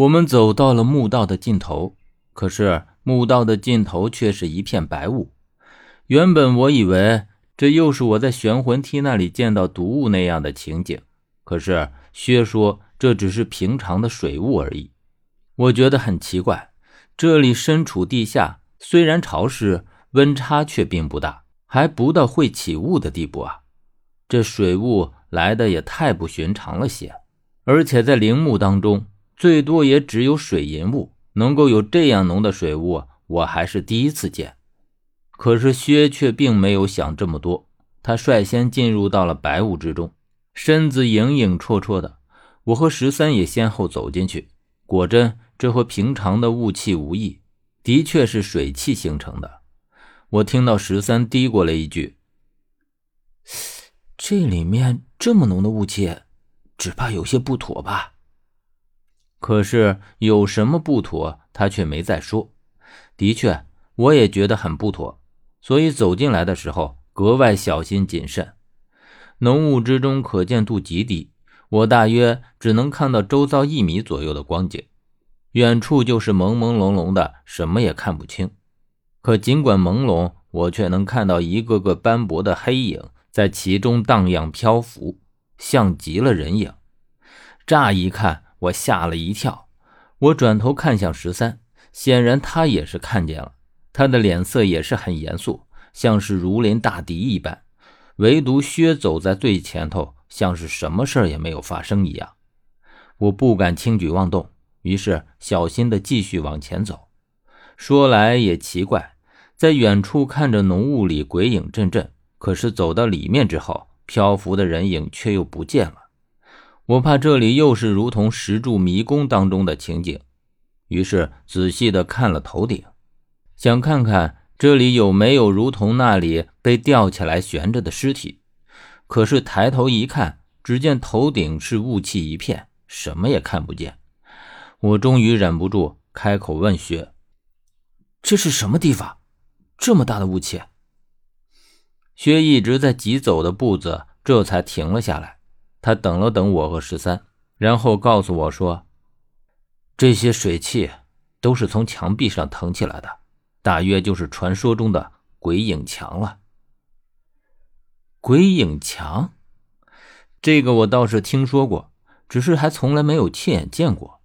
我们走到了墓道的尽头，可是墓道的尽头却是一片白雾。原本我以为这又是我在玄魂梯那里见到毒物那样的情景，可是薛说这只是平常的水雾而已。我觉得很奇怪，这里身处地下，虽然潮湿，温差却并不大，还不到会起雾的地步啊。这水雾来的也太不寻常了些，而且在陵墓当中。最多也只有水银雾，能够有这样浓的水雾，我还是第一次见。可是薛却并没有想这么多，他率先进入到了白雾之中，身子影影绰绰的。我和十三也先后走进去，果真这和平常的雾气无异，的确是水汽形成的。我听到十三嘀咕了一句：“这里面这么浓的雾气，只怕有些不妥吧。”可是有什么不妥，他却没再说。的确，我也觉得很不妥，所以走进来的时候格外小心谨慎。浓雾之中可见度极低，我大约只能看到周遭一米左右的光景，远处就是朦朦胧胧的，什么也看不清。可尽管朦胧，我却能看到一个个斑驳的黑影在其中荡漾漂浮，像极了人影。乍一看。我吓了一跳，我转头看向十三，显然他也是看见了，他的脸色也是很严肃，像是如临大敌一般。唯独薛走在最前头，像是什么事也没有发生一样。我不敢轻举妄动，于是小心的继续往前走。说来也奇怪，在远处看着浓雾里鬼影阵阵，可是走到里面之后，漂浮的人影却又不见了。我怕这里又是如同石柱迷宫当中的情景，于是仔细的看了头顶，想看看这里有没有如同那里被吊起来悬着的尸体。可是抬头一看，只见头顶是雾气一片，什么也看不见。我终于忍不住开口问薛：“这是什么地方？这么大的雾气？”薛一直在疾走的步子这才停了下来。他等了等我和十三，然后告诉我说：“这些水汽都是从墙壁上腾起来的，大约就是传说中的鬼影墙了。”鬼影墙，这个我倒是听说过，只是还从来没有亲眼见过。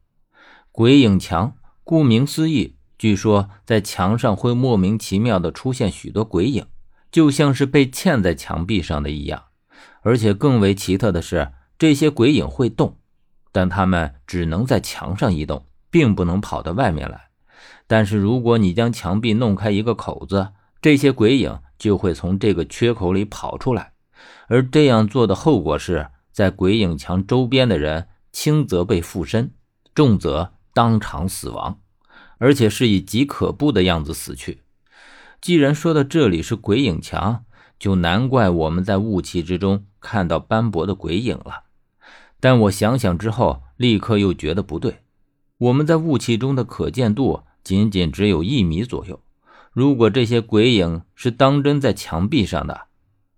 鬼影墙，顾名思义，据说在墙上会莫名其妙的出现许多鬼影，就像是被嵌在墙壁上的一样。而且更为奇特的是，这些鬼影会动，但他们只能在墙上移动，并不能跑到外面来。但是如果你将墙壁弄开一个口子，这些鬼影就会从这个缺口里跑出来。而这样做的后果是，在鬼影墙周边的人，轻则被附身，重则当场死亡，而且是以极可怖的样子死去。既然说到这里是鬼影墙，就难怪我们在雾气之中。看到斑驳的鬼影了，但我想想之后，立刻又觉得不对。我们在雾气中的可见度仅仅只有一米左右，如果这些鬼影是当真在墙壁上的，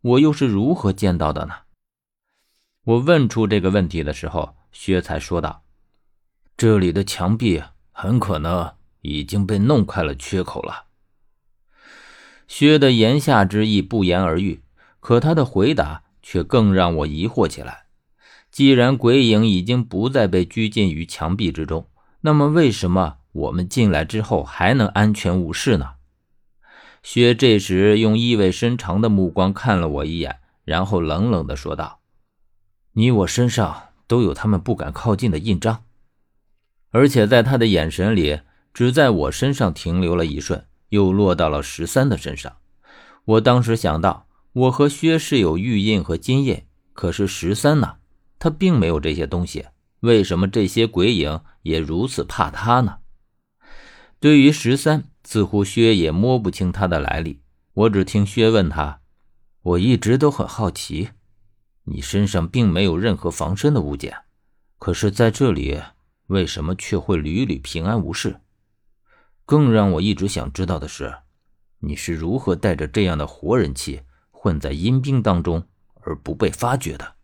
我又是如何见到的呢？我问出这个问题的时候，薛才说道：“这里的墙壁很可能已经被弄开了缺口了。”薛的言下之意不言而喻，可他的回答。却更让我疑惑起来。既然鬼影已经不再被拘禁于墙壁之中，那么为什么我们进来之后还能安全无事呢？薛这时用意味深长的目光看了我一眼，然后冷冷地说道：“你我身上都有他们不敢靠近的印章。”而且在他的眼神里，只在我身上停留了一瞬，又落到了十三的身上。我当时想到。我和薛是有玉印和金印，可是十三呢？他并没有这些东西，为什么这些鬼影也如此怕他呢？对于十三，似乎薛也摸不清他的来历。我只听薛问他：“我一直都很好奇，你身上并没有任何防身的物件，可是在这里为什么却会屡屡平安无事？更让我一直想知道的是，你是如何带着这样的活人气？”混在阴兵当中而不被发觉的。